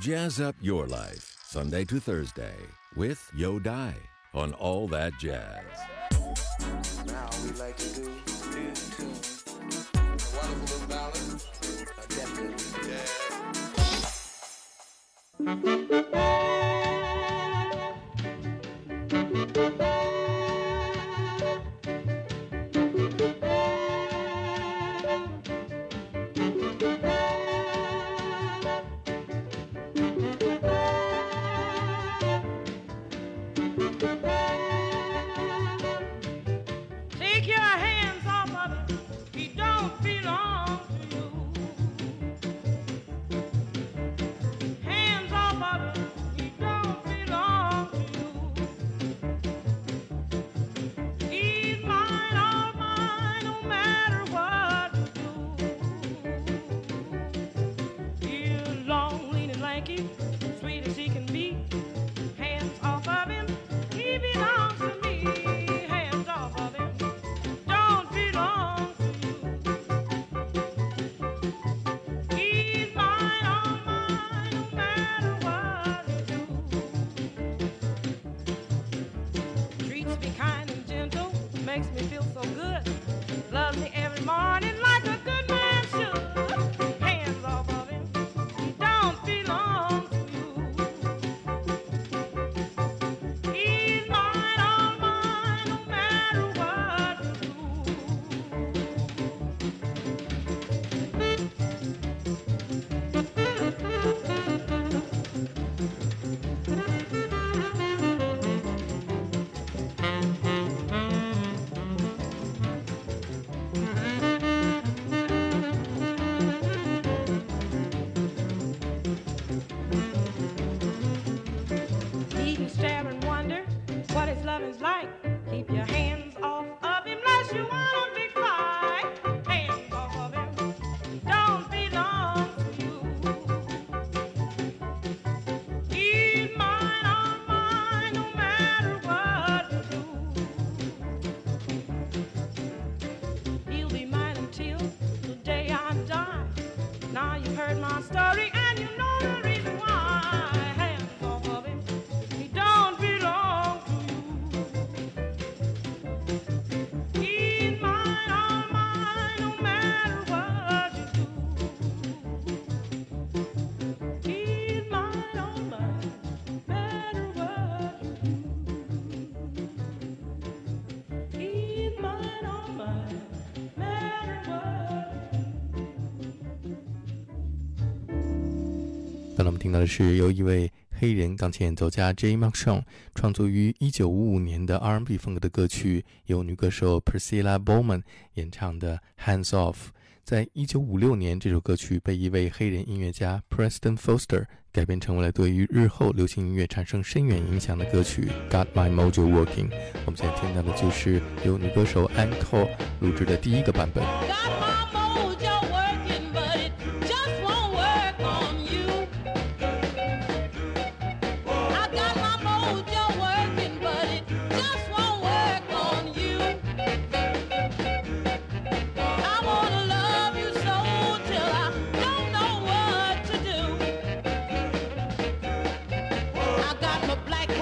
Jazz up your life, Sunday to Thursday, with Yo Dai on All That Jazz. Now we like to do is to a wonderful ballad, a definite jazz. 刚才我们听到的是由一位黑人钢琴演奏家 Jay McShone 创作于1955年的 R&B 风格的歌曲，由女歌手 Priscilla Bowman 演唱的 "Hands Off"。在1956年，这首歌曲被一位黑人音乐家 Preston Foster 改编成为了对于日后流行音乐产生深远影响的歌曲 "Got My Mojo Working"。我们现在听到的就是由女歌手 Ann Cole 录制的第一个版本。got my black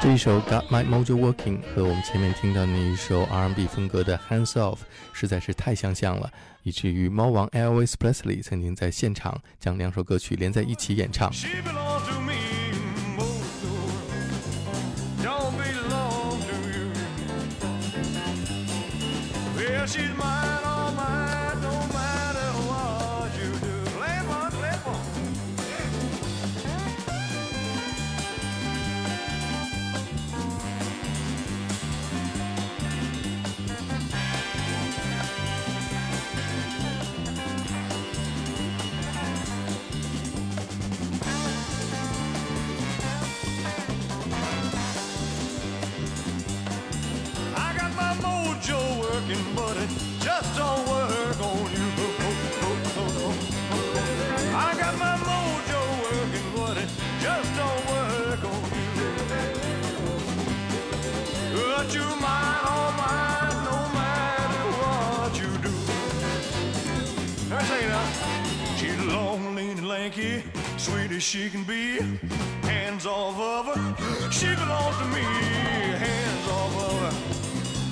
这一首《Got My Mojo Working》和我们前面听到那一首 R&B 风格的《Hands Off》实在是太相像了，以至于猫王 Elvis Presley 曾经在现场将两首歌曲连在一起演唱。Lanky, sweet as she can be. Hands off of her, she belongs to me. Hands off of her,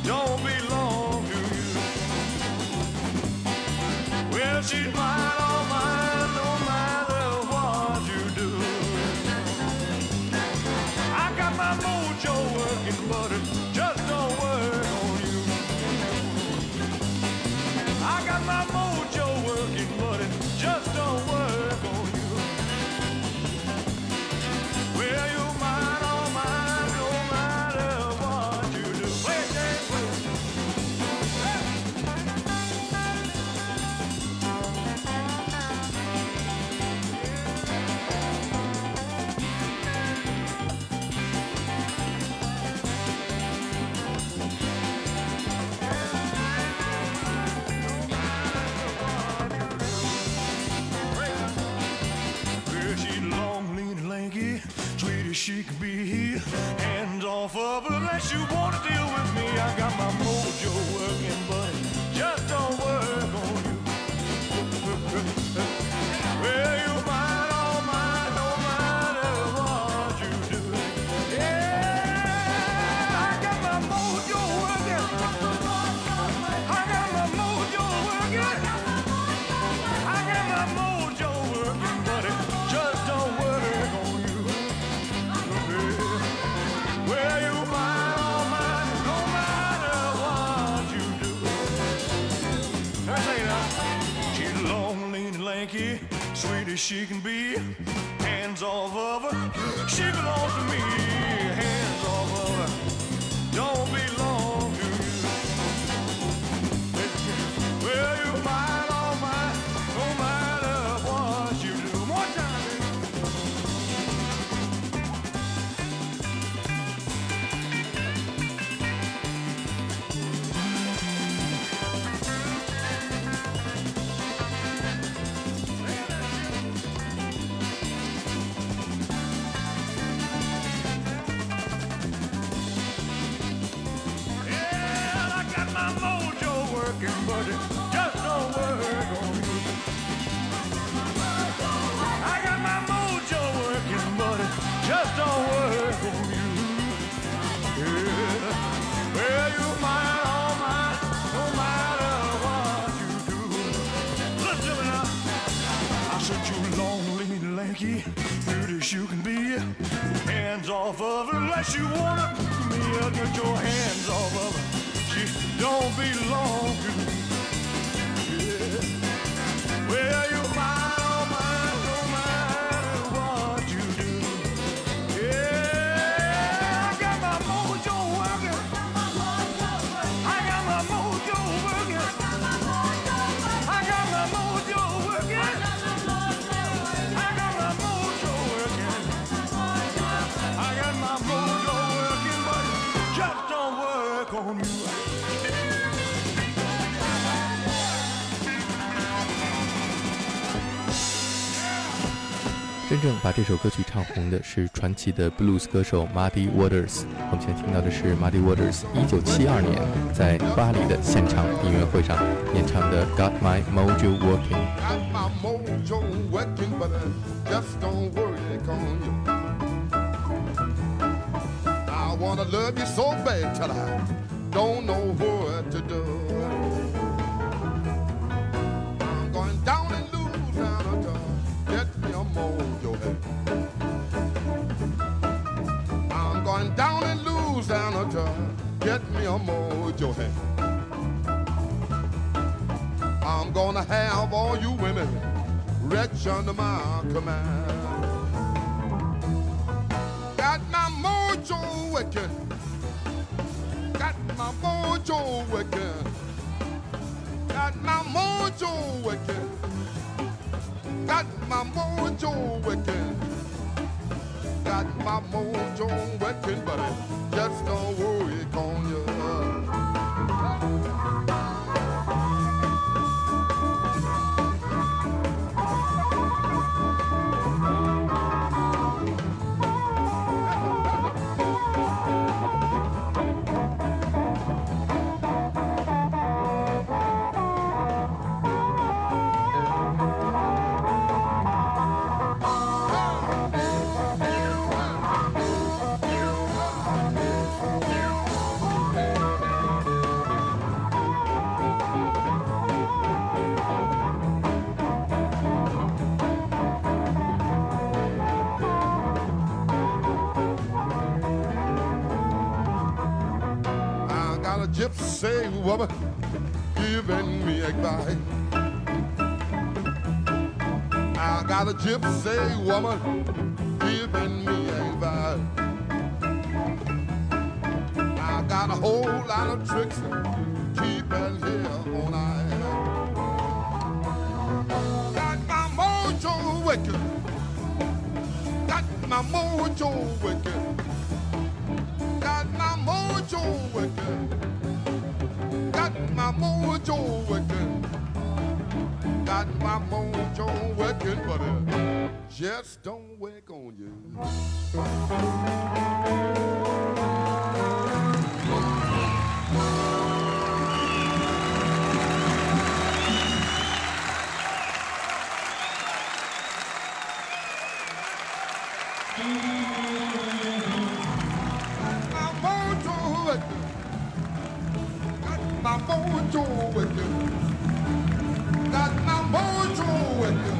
don't belong to you. Well, she's mine, all mine, lean, sweet as she can be. Hands off of her, she belongs to me. Hands off of her, don't belong lean, lanky, as you can be. Hands off of her unless you wanna me. I'll get your hands off of her. She don't belong to 正把这首歌曲唱红的是传奇的 blues 歌手 Muddy Waters。我们现在听到的是 Muddy Waters 1972年在巴黎的现场音乐会上演唱的《Got My Mojo Working》。Got my mojo working, but I just don't work on you. Now wanna love you so bad till I don't know what to do. Get me a mojo head. I'm gonna have all you women wretch under my command. Got my mojo wicked. Got my mojo wicked. Got my mojo wicked. Got my mojo wicked. Got my mojo but it just don't work on you. Gypsy woman giving me advice. I got a gypsy woman giving me advice. I got a whole lot of tricks keeping here all night. Got my mojo wicked. Got my mojo wicked. Got my mojo wicked. My mojo wicked. Got my mojo wicked, but it just don't work on you. My mojo wicked. Got my mojo wicked. Got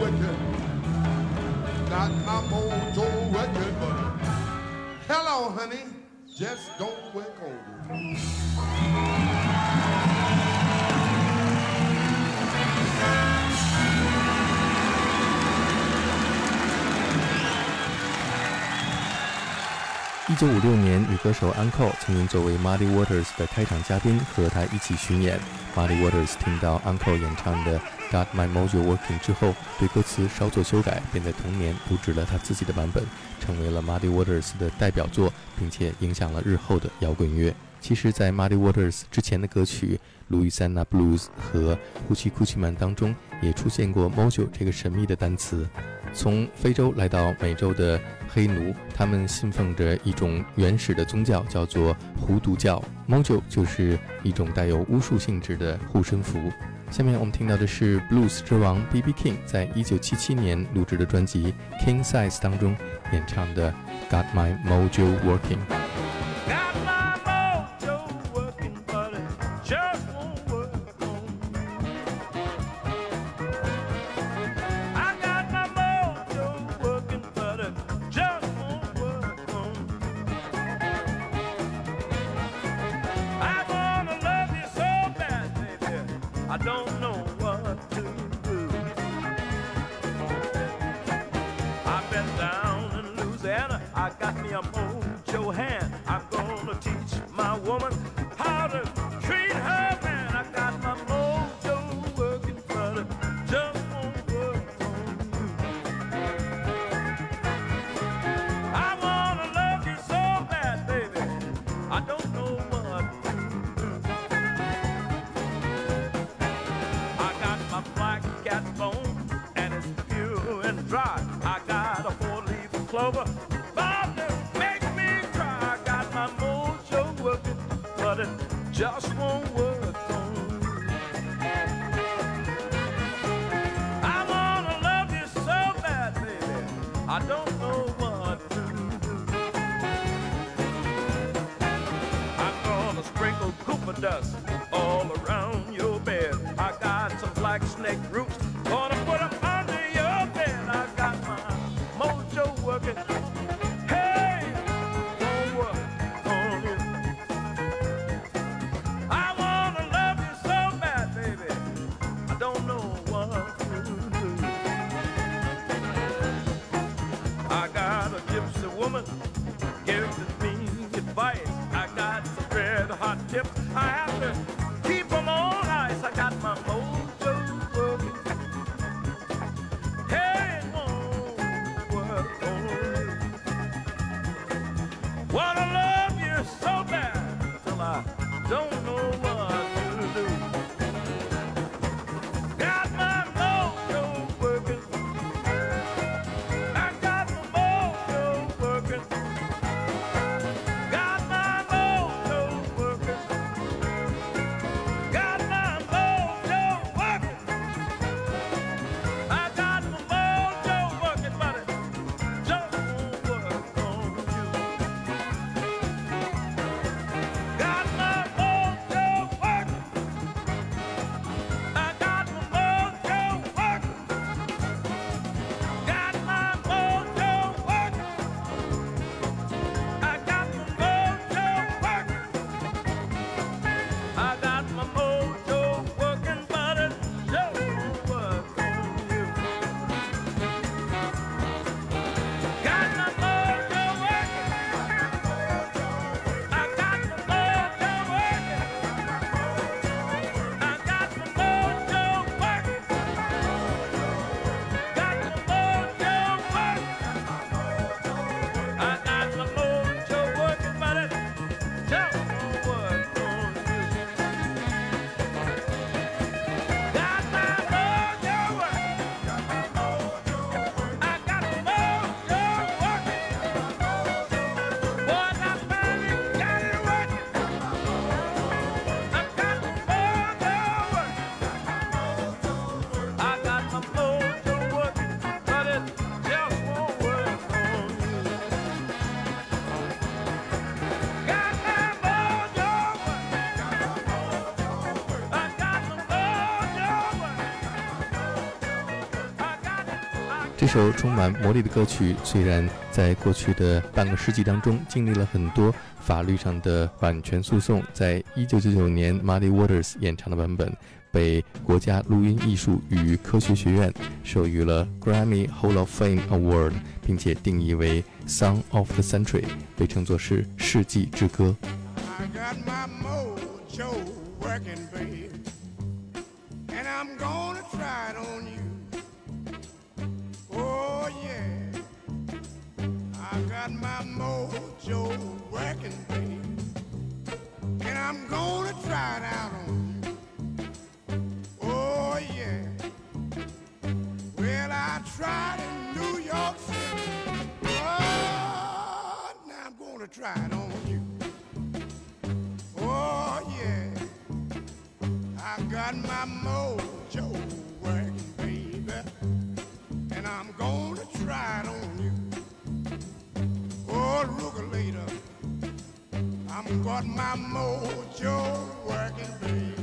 with me. Got my mojo with me. But hello, honey. Just don't wake over. 一九五六年，女歌手 Uncle 曾经作为 Muddy Waters 的开场嘉宾和她一起巡演。Muddy Waters 听到 Uncle 演唱的《Got My Mojo Working》之后，对歌词稍作修改，便在同年录制了他自己的版本，成为了 Muddy Waters 的代表作，并且影响了日后的摇滚乐。其实，在 Muddy Waters 之前的歌曲《路易斯安那 Blues》和《Hoochie Coochie Man》当中，也出现过 “mojo” 这个神秘的单词。从非洲来到美洲的黑奴，他们信奉着一种原始的宗教，叫做胡毒教。Mojo 就是一种带有巫术性质的护身符。下面我们听到的是 Blues 之王 B.B. King 在一九七七年录制的专辑《King Size》当中演唱的《Got My Mojo Working》。Clover, 这首充满魔力的歌曲，虽然在过去的半个世纪当中经历了很多法律上的版权诉讼，在一九九九年 Muddy Waters 演唱的版本被国家录音艺术与科学学院授予了 Grammy Hall of Fame Award，并且定义为 Song of the Century，被称作是世纪之歌。I got my mojo working, babe, and I'm gonna try it on you. Oh yeah, I got my mojo working, and I'm gonna try it on you. Oh yeah, well I tried in New York City. Oh, now I'm gonna try it on you. Oh yeah, I got my mojo I'm got my mojo working, baby.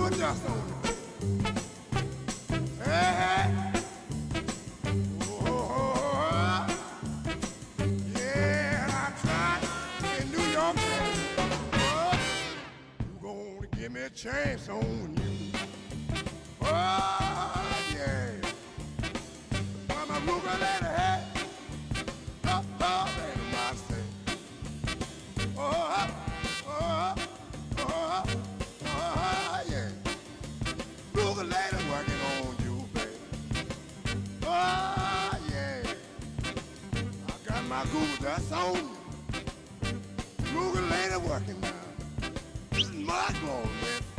Buddha. I go that's on. Google ain't working now. My goal, man.